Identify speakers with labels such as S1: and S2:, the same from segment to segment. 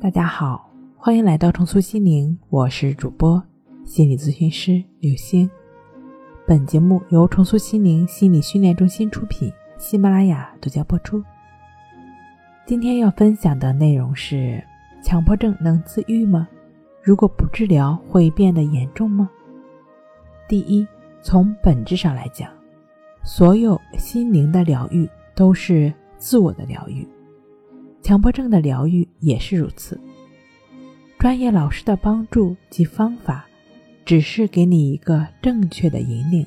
S1: 大家好，欢迎来到重塑心灵，我是主播心理咨询师刘星。本节目由重塑心灵心理训练中心出品，喜马拉雅独家播出。今天要分享的内容是：强迫症能自愈吗？如果不治疗，会变得严重吗？第一，从本质上来讲，所有心灵的疗愈都是自我的疗愈。强迫症的疗愈也是如此。专业老师的帮助及方法，只是给你一个正确的引领，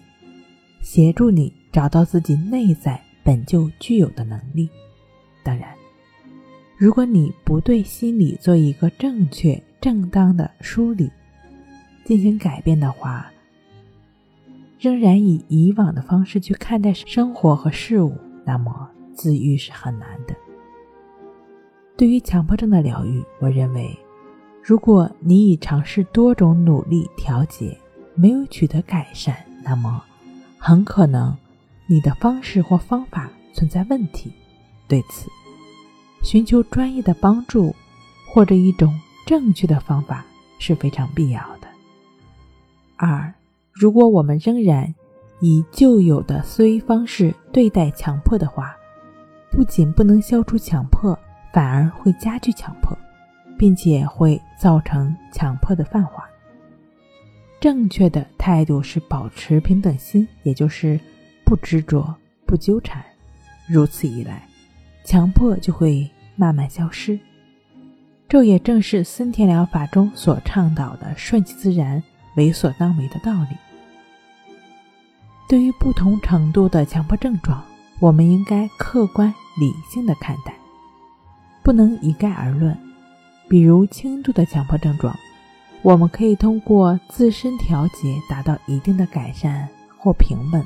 S1: 协助你找到自己内在本就具有的能力。当然，如果你不对心理做一个正确、正当的梳理，进行改变的话，仍然以以往的方式去看待生活和事物，那么自愈是很难的。对于强迫症的疗愈，我认为，如果你已尝试多种努力调节，没有取得改善，那么很可能你的方式或方法存在问题。对此，寻求专业的帮助或者一种正确的方法是非常必要的。二，如果我们仍然以旧有的思维方式对待强迫的话，不仅不能消除强迫。反而会加剧强迫，并且会造成强迫的泛化。正确的态度是保持平等心，也就是不执着、不纠缠。如此一来，强迫就会慢慢消失。这也正是森田疗法中所倡导的“顺其自然，为所当为”的道理。对于不同程度的强迫症状，我们应该客观理性的看待。不能一概而论，比如轻度的强迫症状，我们可以通过自身调节达到一定的改善或平稳；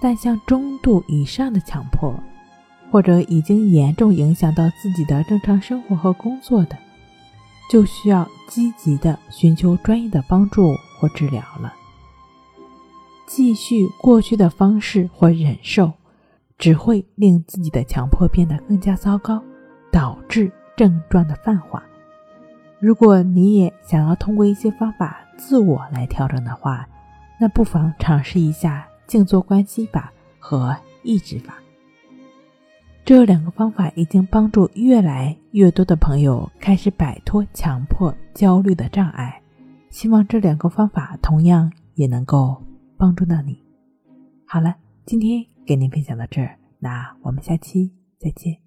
S1: 但像中度以上的强迫，或者已经严重影响到自己的正常生活和工作的，就需要积极的寻求专业的帮助或治疗了。继续过去的方式或忍受，只会令自己的强迫变得更加糟糕。导致症状的泛化。如果你也想要通过一些方法自我来调整的话，那不妨尝试一下静坐观息法和抑制法。这两个方法已经帮助越来越多的朋友开始摆脱强迫焦虑的障碍。希望这两个方法同样也能够帮助到你。好了，今天给您分享到这儿，那我们下期再见。